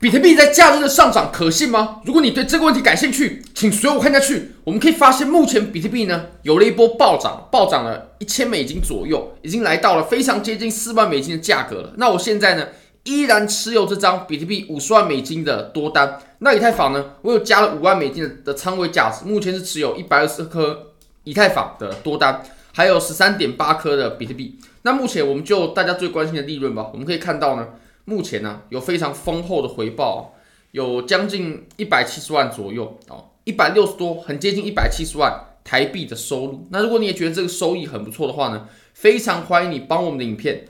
比特币在假日的上涨可信吗？如果你对这个问题感兴趣，请随我看下去。我们可以发现，目前比特币呢有了一波暴涨，暴涨了一千美金左右，已经来到了非常接近四万美金的价格了。那我现在呢依然持有这张比特币五十万美金的多单。那以太坊呢，我又加了五万美金的的仓位价值，目前是持有一百二十颗以太坊的多单，还有十三点八颗的比特币。那目前我们就大家最关心的利润吧，我们可以看到呢。目前呢，有非常丰厚的回报，有将近一百七十万左右哦，一百六十多，很接近一百七十万台币的收入。那如果你也觉得这个收益很不错的话呢，非常欢迎你帮我们的影片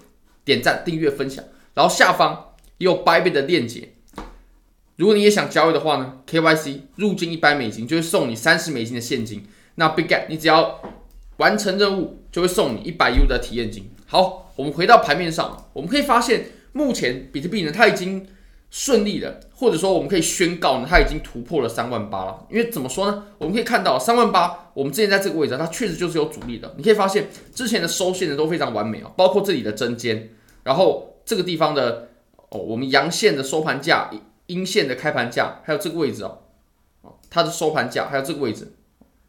点赞、订阅、分享，然后下方也有 Bybit 的链接。如果你也想交易的话呢，KYC 入金一百美金就会送你三十美金的现金。那 Bigget，你只要完成任务就会送你一百 U 的体验金。好，我们回到盘面上，我们可以发现。目前比特币呢，它已经顺利了，或者说我们可以宣告呢，它已经突破了三万八了。因为怎么说呢？我们可以看到三万八，我们之前在这个位置，它确实就是有阻力的。你可以发现之前的收线呢都非常完美啊，包括这里的针尖，然后这个地方的哦，我们阳线的收盘价、阴线的开盘价，还有这个位置哦，它的收盘价还有这个位置，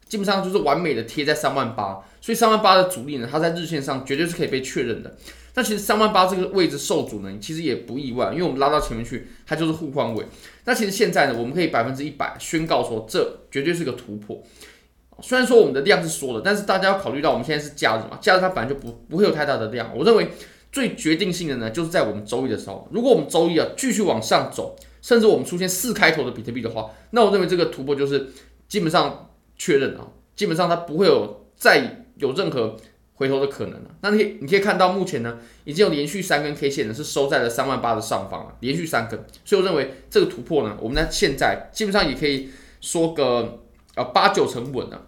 基本上就是完美的贴在三万八。所以三万八的阻力呢，它在日线上绝对是可以被确认的。那其实三万八这个位置受阻呢，其实也不意外，因为我们拉到前面去，它就是互换位。那其实现在呢，我们可以百分之一百宣告说，这绝对是个突破。虽然说我们的量是缩的，但是大家要考虑到我们现在是假日嘛，假日它本来就不不会有太大的量。我认为最决定性的呢，就是在我们周一的时候，如果我们周一啊继续往上走，甚至我们出现四开头的比特币的话，那我认为这个突破就是基本上确认啊，基本上它不会有再有任何。回头的可能了，那你你可以看到，目前呢已经有连续三根 K 线呢是收在了三万八的上方了，连续三根，所以我认为这个突破呢，我们在现在基本上也可以说个呃八九成稳了。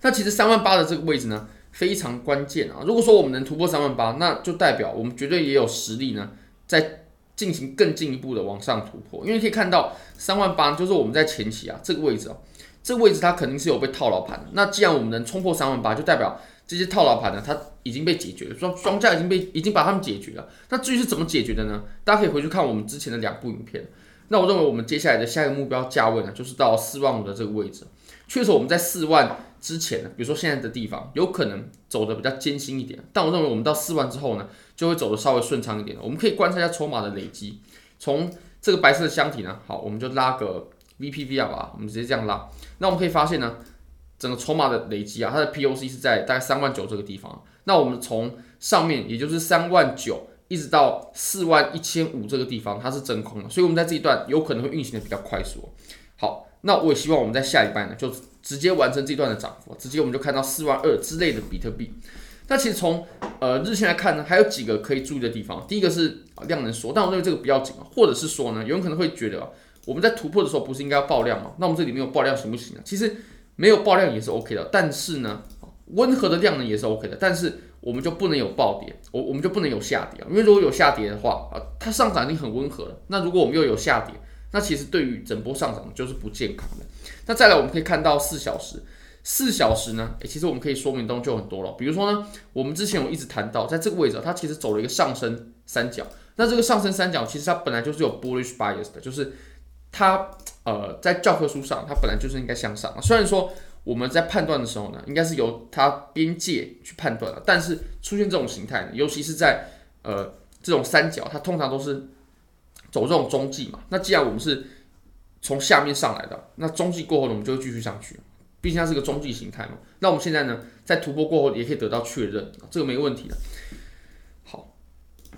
那其实三万八的这个位置呢非常关键啊，如果说我们能突破三万八，那就代表我们绝对也有实力呢在进行更进一步的往上突破，因为可以看到三万八就是我们在前期啊这个位置啊，这个位置它肯定是有被套牢盘的，那既然我们能冲破三万八，就代表。这些套牢盘呢，它已经被解决了，庄庄家已经被已经把它们解决了。那至于是怎么解决的呢？大家可以回去看我们之前的两部影片。那我认为我们接下来的下一个目标价位呢，就是到四万五的这个位置。确实我们在四万之前呢，比如说现在的地方，有可能走的比较艰辛一点。但我认为我们到四万之后呢，就会走的稍微顺畅一点。我们可以观察一下筹码的累积。从这个白色的箱体呢，好，我们就拉个 VPVR 吧，我们直接这样拉。那我们可以发现呢。整个筹码的累积啊，它的 POC 是在大概三万九这个地方。那我们从上面，也就是三万九，一直到四万一千五这个地方，它是真空的，所以我们在这一段有可能会运行的比较快速。好，那我也希望我们在下礼拜呢，就直接完成这段的涨幅，直接我们就看到四万二之类的比特币。那其实从呃日线来看呢，还有几个可以注意的地方。第一个是量能缩，但我认为这个不要紧啊，或者是说呢，有人可能会觉得我们在突破的时候不是应该要爆量吗？那我们这里没有爆量行不行呢？其实。没有爆量也是 OK 的，但是呢，温和的量呢也是 OK 的，但是我们就不能有暴跌，我我们就不能有下跌，因为如果有下跌的话啊，它上涨已经很温和了，那如果我们又有下跌，那其实对于整波上涨就是不健康的。那再来我们可以看到四小时，四小时呢，诶，其实我们可以说明的东西就很多了，比如说呢，我们之前有一直谈到，在这个位置它其实走了一个上升三角，那这个上升三角其实它本来就是有 bullish bias 的，就是它。呃，在教科书上，它本来就是应该向上。虽然说我们在判断的时候呢，应该是由它边界去判断的，但是出现这种形态呢，尤其是在呃这种三角，它通常都是走这种中继嘛。那既然我们是从下面上来的，那中继过后呢，我们就会继续上去。毕竟它是个中继形态嘛。那我们现在呢，在突破过后也可以得到确认，这个没问题的。好，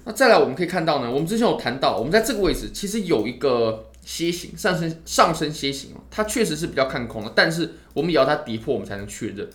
那再来我们可以看到呢，我们之前有谈到，我们在这个位置其实有一个。楔形上升，上升楔形，它确实是比较看空的，但是我们也要它跌破，我们才能确认。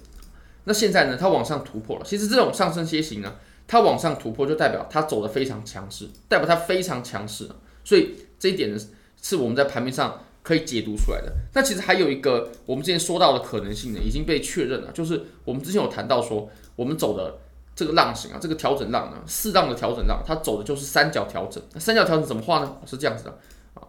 那现在呢，它往上突破了。其实这种上升楔形呢，它往上突破就代表它走得非常强势，代表它非常强势。所以这一点呢，是我们在盘面上可以解读出来的。那其实还有一个我们之前说到的可能性呢，已经被确认了，就是我们之前有谈到说，我们走的这个浪形啊，这个调整浪呢，适当的调整浪，它走的就是三角调整。那三角调整怎么画呢？是这样子的。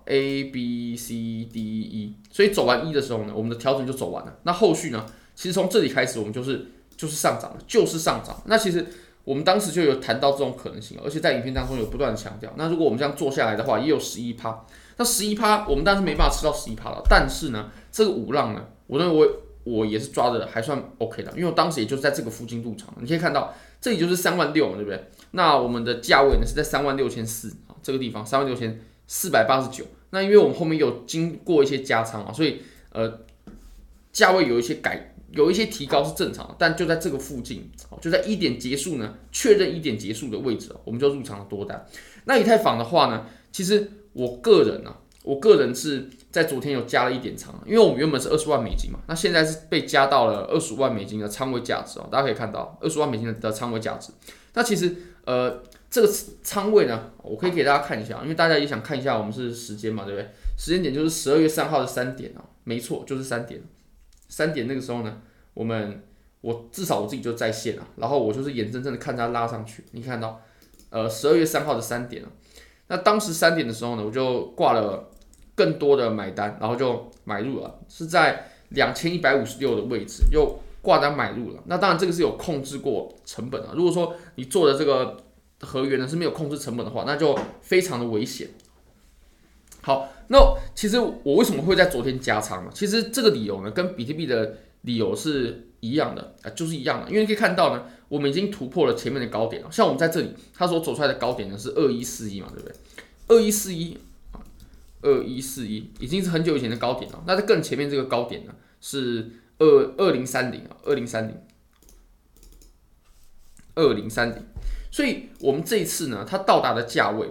A B C D E，所以走完一的时候呢，我们的调整就走完了。那后续呢，其实从这里开始，我们就是就是上涨了，就是上涨。那其实我们当时就有谈到这种可能性，而且在影片当中有不断的强调。那如果我们这样做下来的话，也有十一趴。那十一趴，我们当时没办法吃到十一趴了。但是呢，这个五浪呢，我认为我我也是抓的还算 OK 的，因为我当时也就是在这个附近入场。你可以看到，这里就是三万六嘛，对不对？那我们的价位呢是在三万六千四啊，这个地方三万六千四百八十九。那因为我们后面有经过一些加仓啊，所以呃，价位有一些改。有一些提高是正常的，但就在这个附近，就在一点结束呢，确认一点结束的位置，我们就入场了多单。那以太坊的话呢，其实我个人呢、啊，我个人是在昨天有加了一点仓，因为我们原本是二十万美金嘛，那现在是被加到了二十万美金的仓位价值哦，大家可以看到二十万美金的仓位价值。那其实呃，这个仓位呢，我可以给大家看一下，因为大家也想看一下我们是时间嘛，对不对？时间点就是十二月三号的三点啊，没错，就是三点。三点那个时候呢，我们我至少我自己就在线了，然后我就是眼睁睁的看它拉上去。你看到，呃，十二月三号的三点了，那当时三点的时候呢，我就挂了更多的买单，然后就买入了，是在两千一百五十六的位置又挂单买入了。那当然这个是有控制过成本啊，如果说你做的这个合约呢是没有控制成本的话，那就非常的危险。好，那其实我为什么会在昨天加仓呢？其实这个理由呢，跟比特币的理由是一样的啊，就是一样的。因为你可以看到呢，我们已经突破了前面的高点了。像我们在这里，它所走出来的高点呢是二一四一嘛，对不对？二一四一啊，二一四一已经是很久以前的高点了。那在更前面这个高点呢是二二零三零啊，二零三零，二零三零。所以我们这一次呢，它到达的价位。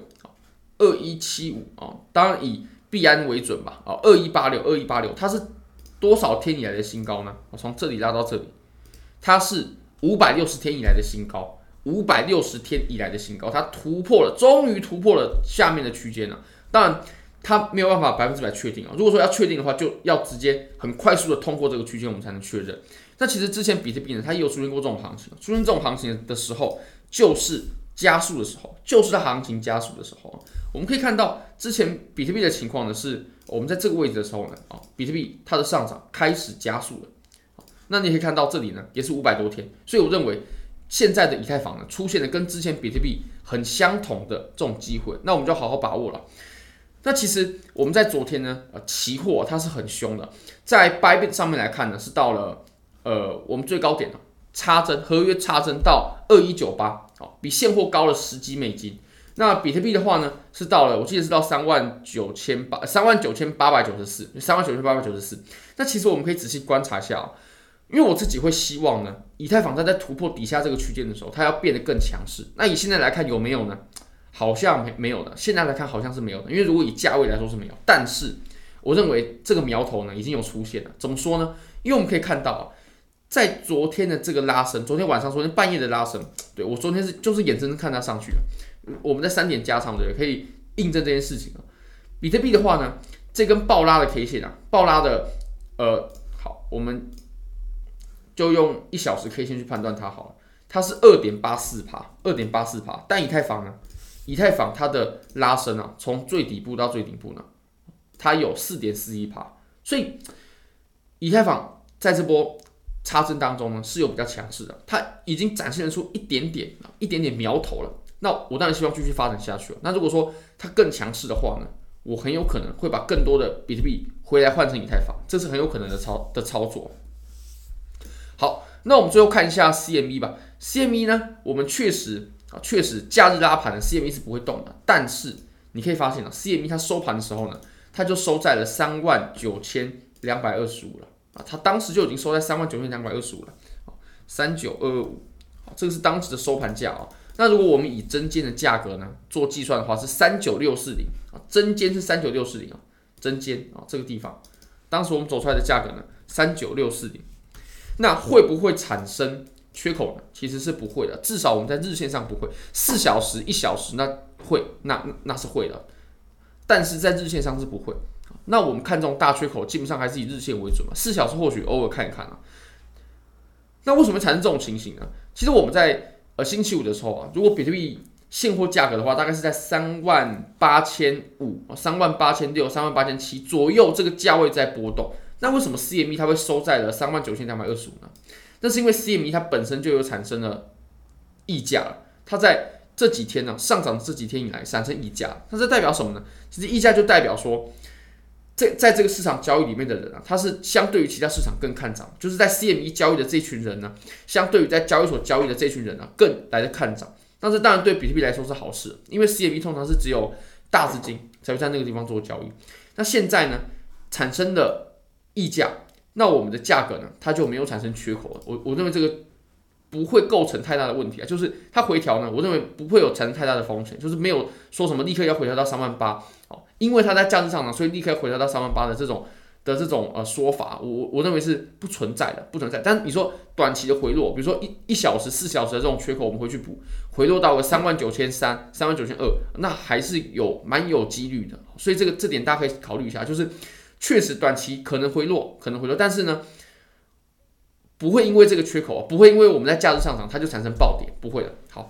二一七五啊，当然以币安为准吧啊，二一八六，二一八六，它是多少天以来的新高呢？我从这里拉到这里，它是五百六十天以来的新高，五百六十天以来的新高，它突破了，终于突破了下面的区间了。当然，它没有办法百分之百确定啊。如果说要确定的话，就要直接很快速的通过这个区间，我们才能确认。那其实之前比特币呢，它也有出现过这种行情，出现这种行情的时候，就是加速的时候，就是它行情加速的时候。我们可以看到，之前比特币的情况呢，是我们在这个位置的时候呢，啊，比特币它的上涨开始加速了。那你可以看到这里呢，也是五百多天，所以我认为现在的以太坊呢，出现了跟之前比特币很相同的这种机会，那我们就好好把握了。那其实我们在昨天呢，呃，期货它是很凶的，在 Bybit 上面来看呢，是到了呃我们最高点了，插针合约插针到二一九八，好，比现货高了十几美金。那比特币的话呢，是到了，我记得是到三万九千八，三万九千八百九十四，三万九千八百九十四。那其实我们可以仔细观察一下啊，因为我自己会希望呢，以太坊它在突破底下这个区间的时候，它要变得更强势。那以现在来看有没有呢？好像没没有的。现在来看好像是没有的，因为如果以价位来说是没有，但是我认为这个苗头呢已经有出现了。怎么说呢？因为我们可以看到啊，在昨天的这个拉升，昨天晚上、昨天半夜的拉升，对，我昨天是就是眼睁睁看它上去了。我们在三点加仓的可以印证这件事情啊。比特币的话呢，这根爆拉的 K 线啊，爆拉的，呃，好，我们就用一小时 K 线去判断它好了。它是二点八四趴，二点八四趴。但以太坊呢，以太坊它的拉升啊，从最底部到最顶部呢，它有四点四一趴。所以以太坊在这波插针当中呢，是有比较强势的，它已经展现出一点点一点点苗头了。那我当然希望继续发展下去了。那如果说它更强势的话呢，我很有可能会把更多的比特币回来换成以太坊，这是很有可能的操的操作。好，那我们最后看一下 CME 吧。CME 呢，我们确实啊，确实假日拉盘的 CME 是不会动的。但是你可以发现啊，CME 它收盘的时候呢，它就收在了三万九千两百二十五了啊，它当时就已经收在三万九千两百二十五了，三九二二五，好，这个是当时的收盘价啊。那如果我们以针尖的价格呢做计算的话，是三九六四零啊，针尖是三九六四零啊，针尖啊这个地方，当时我们走出来的价格呢三九六四零，那会不会产生缺口呢？其实是不会的，至少我们在日线上不会，四小时、一小时那会，那那是会的，但是在日线上是不会。那我们看这种大缺口，基本上还是以日线为准嘛，四小时或许偶尔看一看啊。那为什么会产生这种情形呢？其实我们在呃星期五的时候啊，如果比特币现货价格的话，大概是在三万八千五、三万八千六、三万八千七左右这个价位在波动。那为什么 CME 它会收在了三万九千两百二十五呢？那是因为 CME 它本身就有产生了溢价了，它在这几天呢、啊、上涨这几天以来产生溢价，那这代表什么呢？其实溢价就代表说，在在这个市场交易里面的人啊，他是相对于其他市场更看涨，就是在 CME 交易的这群人呢，相对于在交易所交易的这群人呢、更来的看涨。但是当然对比特币来说是好事，因为 CME 通常是只有大资金才会在那个地方做交易。那现在呢，产生的溢价，那我们的价格呢，它就没有产生缺口了。我我认为这个不会构成太大的问题啊，就是它回调呢，我认为不会有产生太大的风险，就是没有说什么立刻要回调到三万八，哦，因为它在价值上涨，所以立刻回调到三万八的这种。的这种呃说法，我我认为是不存在的，不存在。但你说短期的回落，比如说一一小时、四小时的这种缺口，我们会去补，回落到个三万九千三、三万九千二，那还是有蛮有几率的。所以这个这点大家可以考虑一下，就是确实短期可能回落，可能回落，但是呢，不会因为这个缺口，不会因为我们在价值上涨，它就产生暴跌，不会的。好。